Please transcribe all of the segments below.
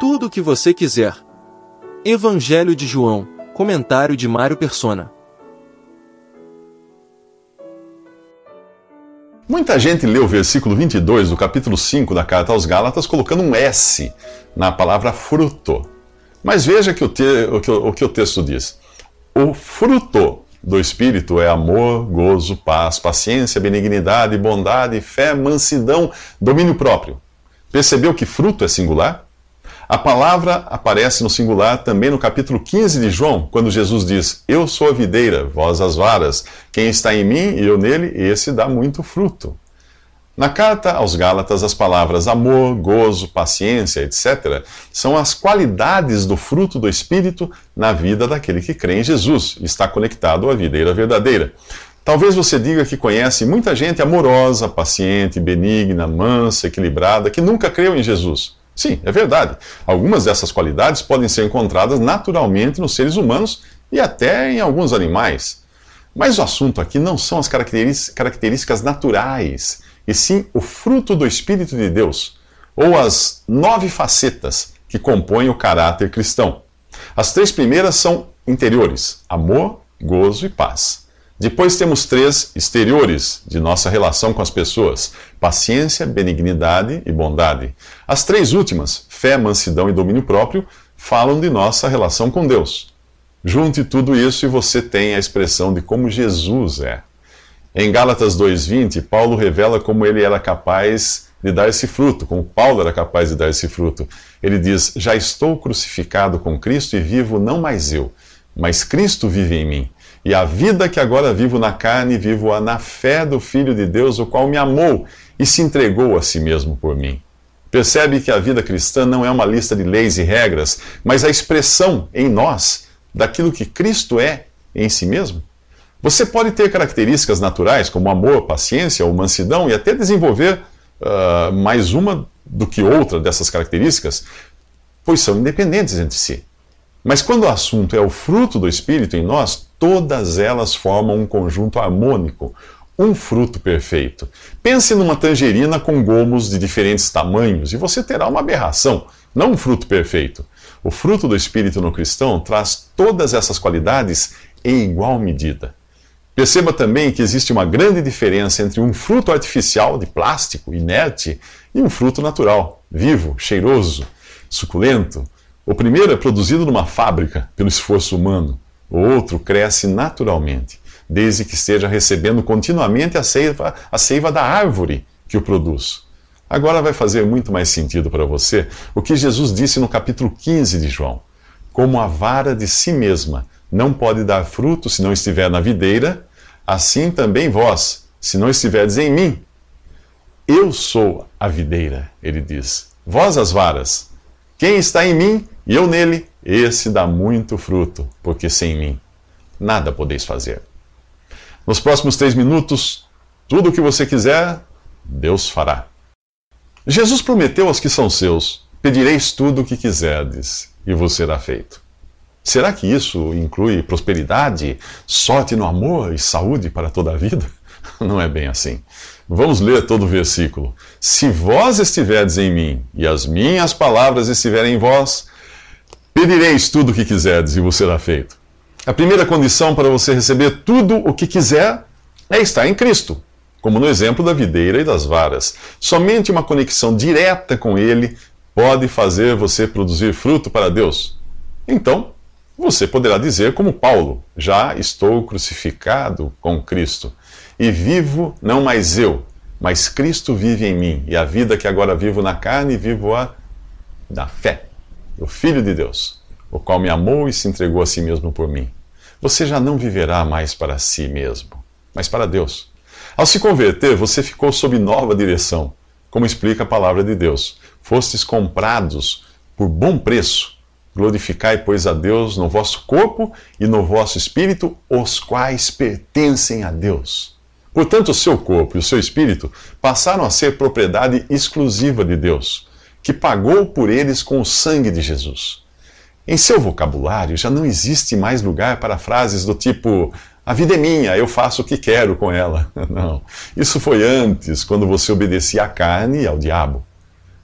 tudo o que você quiser. Evangelho de João, comentário de Mário Persona. Muita gente lê o versículo 22 do capítulo 5 da carta aos Gálatas colocando um S na palavra fruto. Mas veja que o, te, o, que, o que o texto diz. O fruto do Espírito é amor, gozo, paz, paciência, benignidade, bondade, fé, mansidão, domínio próprio. Percebeu que fruto é singular? A palavra aparece no singular também no capítulo 15 de João, quando Jesus diz: Eu sou a videira, vós as varas. Quem está em mim e eu nele, esse dá muito fruto. Na carta aos Gálatas, as palavras amor, gozo, paciência, etc., são as qualidades do fruto do Espírito na vida daquele que crê em Jesus está conectado à videira verdadeira. Talvez você diga que conhece muita gente amorosa, paciente, benigna, mansa, equilibrada, que nunca creu em Jesus. Sim, é verdade. Algumas dessas qualidades podem ser encontradas naturalmente nos seres humanos e até em alguns animais. Mas o assunto aqui não são as características naturais, e sim o fruto do Espírito de Deus, ou as nove facetas que compõem o caráter cristão. As três primeiras são interiores: amor, gozo e paz. Depois temos três exteriores de nossa relação com as pessoas: paciência, benignidade e bondade. As três últimas, fé, mansidão e domínio próprio, falam de nossa relação com Deus. Junte tudo isso e você tem a expressão de como Jesus é. Em Gálatas 2:20, Paulo revela como ele era capaz de dar esse fruto, como Paulo era capaz de dar esse fruto. Ele diz: "Já estou crucificado com Cristo e vivo não mais eu, mas Cristo vive em mim." E a vida que agora vivo na carne, vivo-a na fé do Filho de Deus, o qual me amou e se entregou a si mesmo por mim. Percebe que a vida cristã não é uma lista de leis e regras, mas a expressão em nós daquilo que Cristo é em si mesmo? Você pode ter características naturais, como amor, paciência ou mansidão, e até desenvolver uh, mais uma do que outra dessas características, pois são independentes entre si. Mas quando o assunto é o fruto do Espírito em nós, todas elas formam um conjunto harmônico, um fruto perfeito. Pense numa tangerina com gomos de diferentes tamanhos e você terá uma aberração, não um fruto perfeito. O fruto do Espírito no cristão traz todas essas qualidades em igual medida. Perceba também que existe uma grande diferença entre um fruto artificial de plástico, inerte, e um fruto natural, vivo, cheiroso, suculento. O primeiro é produzido numa fábrica, pelo esforço humano. O outro cresce naturalmente, desde que esteja recebendo continuamente a seiva, a seiva da árvore que o produz. Agora vai fazer muito mais sentido para você o que Jesus disse no capítulo 15 de João. Como a vara de si mesma não pode dar fruto se não estiver na videira, assim também vós, se não estiverdes em mim. Eu sou a videira, ele diz. Vós as varas. Quem está em mim e eu nele, esse dá muito fruto, porque sem mim nada podeis fazer. Nos próximos três minutos, tudo o que você quiser, Deus fará. Jesus prometeu aos que são seus: Pedireis tudo o que quiserdes, e vos será feito. Será que isso inclui prosperidade, sorte no amor e saúde para toda a vida? Não é bem assim. Vamos ler todo o versículo. Se vós estiverdes em mim e as minhas palavras estiverem em vós, Pedireis tudo o que quiserdes e vos será feito. A primeira condição para você receber tudo o que quiser é estar em Cristo, como no exemplo da videira e das varas. Somente uma conexão direta com Ele pode fazer você produzir fruto para Deus. Então, você poderá dizer, como Paulo: Já estou crucificado com Cristo, e vivo não mais eu, mas Cristo vive em mim, e a vida que agora vivo na carne, vivo-a da fé o Filho de Deus, o qual me amou e se entregou a si mesmo por mim. Você já não viverá mais para si mesmo, mas para Deus. Ao se converter, você ficou sob nova direção, como explica a palavra de Deus. Fostes comprados por bom preço. Glorificai, pois, a Deus no vosso corpo e no vosso espírito, os quais pertencem a Deus. Portanto, o seu corpo e o seu espírito passaram a ser propriedade exclusiva de Deus que pagou por eles com o sangue de Jesus. Em seu vocabulário já não existe mais lugar para frases do tipo: a vida é minha, eu faço o que quero com ela. Não. Isso foi antes, quando você obedecia à carne e ao diabo.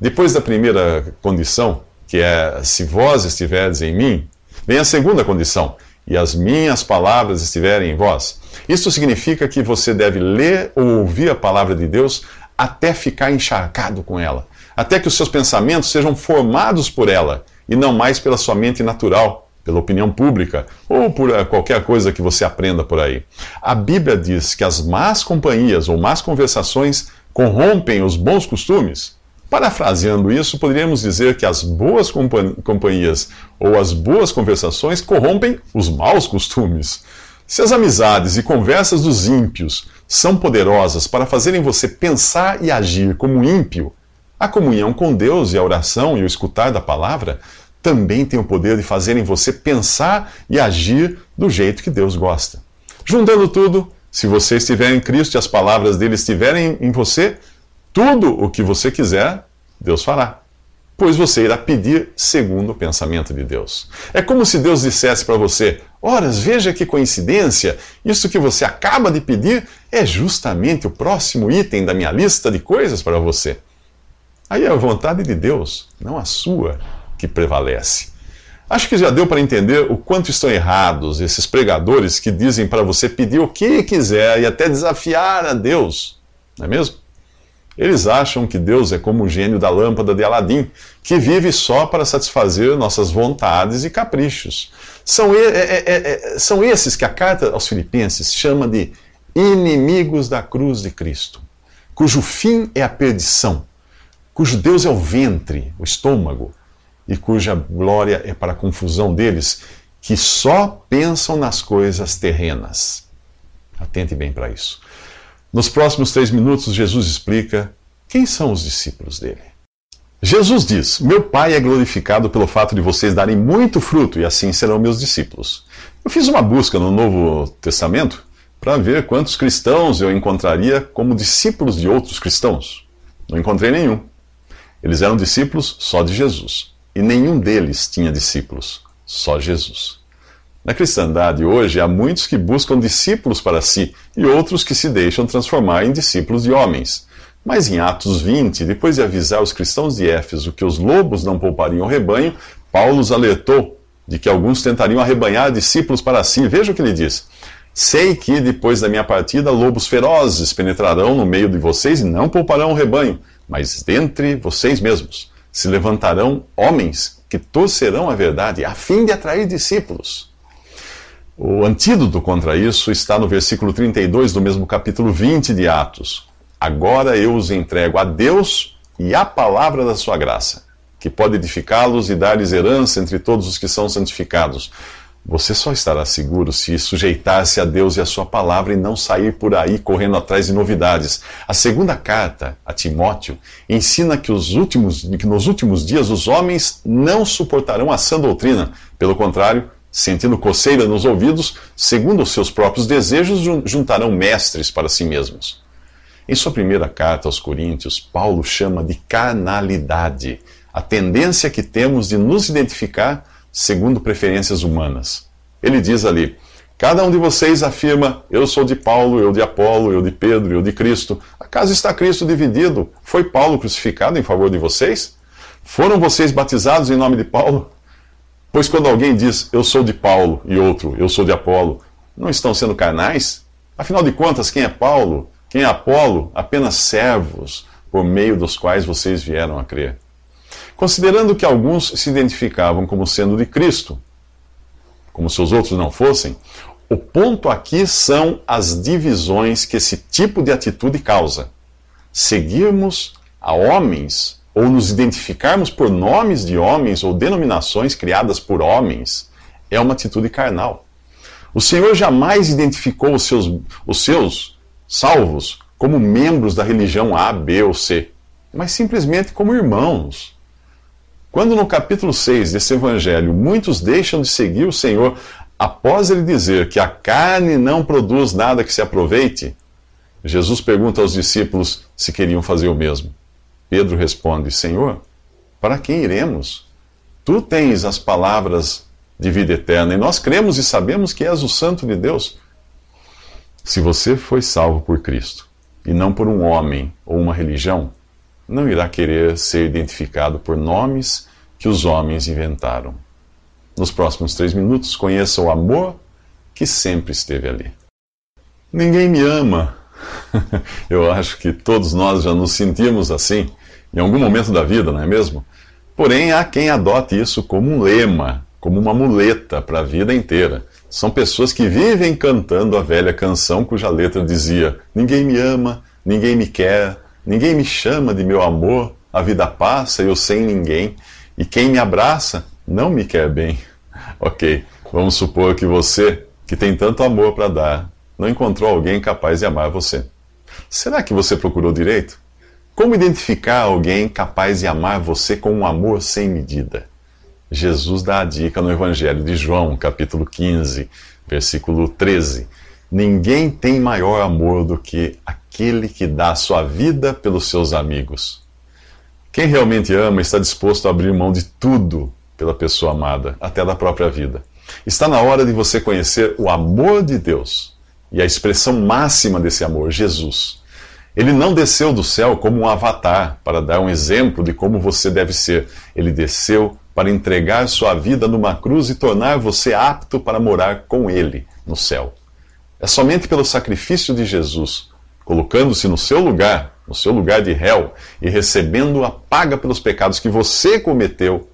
Depois da primeira condição, que é se vós estiverdes em mim, vem a segunda condição, e as minhas palavras estiverem em vós. Isso significa que você deve ler ou ouvir a palavra de Deus até ficar encharcado com ela, até que os seus pensamentos sejam formados por ela e não mais pela sua mente natural, pela opinião pública ou por eh, qualquer coisa que você aprenda por aí. A Bíblia diz que as más companhias ou más conversações corrompem os bons costumes. Parafraseando isso, poderíamos dizer que as boas companhias ou as boas conversações corrompem os maus costumes. Se as amizades e conversas dos ímpios são poderosas para fazerem você pensar e agir como ímpio, a comunhão com Deus e a oração e o escutar da palavra também tem o poder de fazerem você pensar e agir do jeito que Deus gosta. Juntando tudo, se você estiver em Cristo e as palavras dele estiverem em você, tudo o que você quiser, Deus fará. Pois você irá pedir segundo o pensamento de Deus. É como se Deus dissesse para você: Ora, veja que coincidência, isso que você acaba de pedir é justamente o próximo item da minha lista de coisas para você. Aí é a vontade de Deus, não a sua, que prevalece. Acho que já deu para entender o quanto estão errados esses pregadores que dizem para você pedir o que quiser e até desafiar a Deus, não é mesmo? Eles acham que Deus é como o gênio da lâmpada de Aladim, que vive só para satisfazer nossas vontades e caprichos. São, é, é, é, são esses que a carta aos Filipenses chama de inimigos da cruz de Cristo, cujo fim é a perdição, cujo Deus é o ventre, o estômago, e cuja glória é para a confusão deles, que só pensam nas coisas terrenas. Atente bem para isso. Nos próximos três minutos, Jesus explica quem são os discípulos dele. Jesus diz: Meu Pai é glorificado pelo fato de vocês darem muito fruto, e assim serão meus discípulos. Eu fiz uma busca no Novo Testamento para ver quantos cristãos eu encontraria como discípulos de outros cristãos. Não encontrei nenhum. Eles eram discípulos só de Jesus. E nenhum deles tinha discípulos, só Jesus. Na cristandade hoje há muitos que buscam discípulos para si e outros que se deixam transformar em discípulos de homens. Mas em Atos 20, depois de avisar os cristãos de Éfeso que os lobos não poupariam o rebanho, Paulo os alertou de que alguns tentariam arrebanhar discípulos para si. Veja o que ele diz. Sei que depois da minha partida lobos ferozes penetrarão no meio de vocês e não pouparão o rebanho, mas dentre vocês mesmos se levantarão homens que torcerão a verdade a fim de atrair discípulos. O antídoto contra isso está no versículo 32 do mesmo capítulo 20 de Atos. Agora eu os entrego a Deus e à palavra da sua graça, que pode edificá-los e dar-lhes herança entre todos os que são santificados. Você só estará seguro se sujeitar-se a Deus e a sua palavra e não sair por aí correndo atrás de novidades. A segunda carta a Timóteo ensina que, os últimos, que nos últimos dias os homens não suportarão a sã doutrina. Pelo contrário, sentindo coceira nos ouvidos, segundo os seus próprios desejos, juntarão mestres para si mesmos. Em sua primeira carta aos Coríntios, Paulo chama de carnalidade a tendência que temos de nos identificar segundo preferências humanas. Ele diz ali: Cada um de vocês afirma: Eu sou de Paulo, eu de Apolo, eu de Pedro, eu de Cristo. Acaso está Cristo dividido? Foi Paulo crucificado em favor de vocês? Foram vocês batizados em nome de Paulo? Pois quando alguém diz eu sou de Paulo e outro eu sou de Apolo, não estão sendo carnais? Afinal de contas, quem é Paulo? Quem é Apolo? Apenas servos por meio dos quais vocês vieram a crer. Considerando que alguns se identificavam como sendo de Cristo, como se os outros não fossem, o ponto aqui são as divisões que esse tipo de atitude causa. Seguirmos a homens ou nos identificarmos por nomes de homens ou denominações criadas por homens, é uma atitude carnal. O Senhor jamais identificou os seus, os seus salvos como membros da religião A, B ou C, mas simplesmente como irmãos. Quando no capítulo 6 desse evangelho muitos deixam de seguir o Senhor após ele dizer que a carne não produz nada que se aproveite, Jesus pergunta aos discípulos se queriam fazer o mesmo. Pedro responde: Senhor, para quem iremos? Tu tens as palavras de vida eterna e nós cremos e sabemos que és o Santo de Deus. Se você foi salvo por Cristo e não por um homem ou uma religião, não irá querer ser identificado por nomes que os homens inventaram. Nos próximos três minutos, conheça o amor que sempre esteve ali. Ninguém me ama. Eu acho que todos nós já nos sentimos assim em algum momento da vida, não é mesmo? Porém, há quem adote isso como um lema, como uma muleta para a vida inteira. São pessoas que vivem cantando a velha canção cuja letra dizia: Ninguém me ama, ninguém me quer, ninguém me chama de meu amor, a vida passa, eu sem ninguém, e quem me abraça não me quer bem. Ok, vamos supor que você, que tem tanto amor para dar, não encontrou alguém capaz de amar você. Será que você procurou direito? Como identificar alguém capaz de amar você com um amor sem medida? Jesus dá a dica no Evangelho de João, capítulo 15, versículo 13. Ninguém tem maior amor do que aquele que dá a sua vida pelos seus amigos. Quem realmente ama está disposto a abrir mão de tudo pela pessoa amada, até da própria vida. Está na hora de você conhecer o amor de Deus e a expressão máxima desse amor, Jesus. Ele não desceu do céu como um avatar para dar um exemplo de como você deve ser. Ele desceu para entregar sua vida numa cruz e tornar você apto para morar com Ele no céu. É somente pelo sacrifício de Jesus, colocando-se no seu lugar, no seu lugar de réu, e recebendo a paga pelos pecados que você cometeu,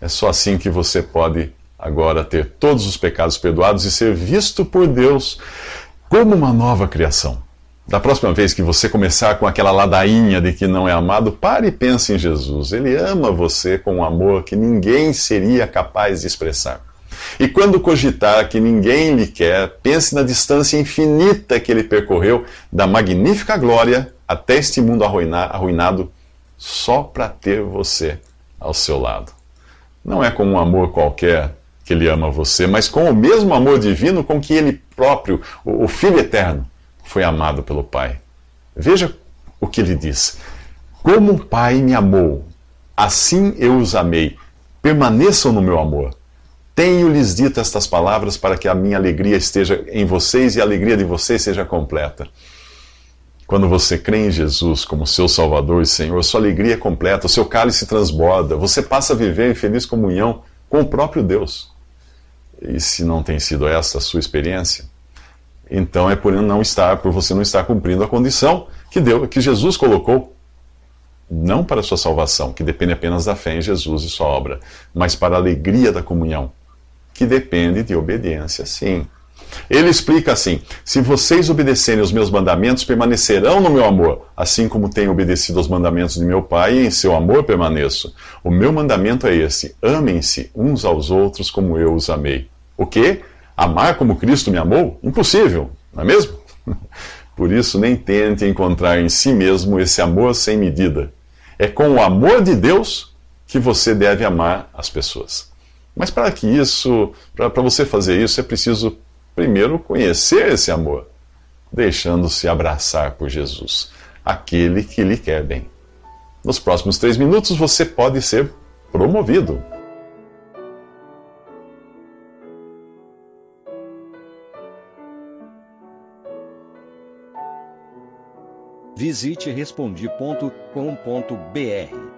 é só assim que você pode agora ter todos os pecados perdoados e ser visto por Deus como uma nova criação. Da próxima vez que você começar com aquela ladainha de que não é amado, pare e pense em Jesus. Ele ama você com um amor que ninguém seria capaz de expressar. E quando cogitar que ninguém lhe quer, pense na distância infinita que ele percorreu da magnífica glória até este mundo arruinado só para ter você ao seu lado. Não é com um amor qualquer que ele ama você, mas com o mesmo amor divino com que ele próprio, o Filho eterno, foi amado pelo Pai. Veja o que ele diz: Como o Pai me amou, assim eu os amei. Permaneçam no meu amor. Tenho-lhes dito estas palavras para que a minha alegria esteja em vocês e a alegria de vocês seja completa. Quando você crê em Jesus como seu Salvador e Senhor, sua alegria é completa, o seu cálice transborda, você passa a viver em feliz comunhão com o próprio Deus. E se não tem sido essa a sua experiência, então é por não estar, por você não estar cumprindo a condição que Deus, que Jesus colocou, não para a sua salvação, que depende apenas da fé em Jesus e sua obra, mas para a alegria da comunhão, que depende de obediência, sim. Ele explica assim: Se vocês obedecerem os meus mandamentos, permanecerão no meu amor, assim como tenho obedecido aos mandamentos de meu Pai, e em seu amor permaneço. O meu mandamento é esse: amem-se uns aos outros como eu os amei. O quê? Amar como Cristo me amou? Impossível, não é mesmo? Por isso, nem tente encontrar em si mesmo esse amor sem medida. É com o amor de Deus que você deve amar as pessoas. Mas para que isso, para você fazer isso, é preciso primeiro conhecer esse amor, deixando-se abraçar por Jesus, aquele que lhe quer bem. Nos próximos três minutos você pode ser promovido. Visite respondi.com.br.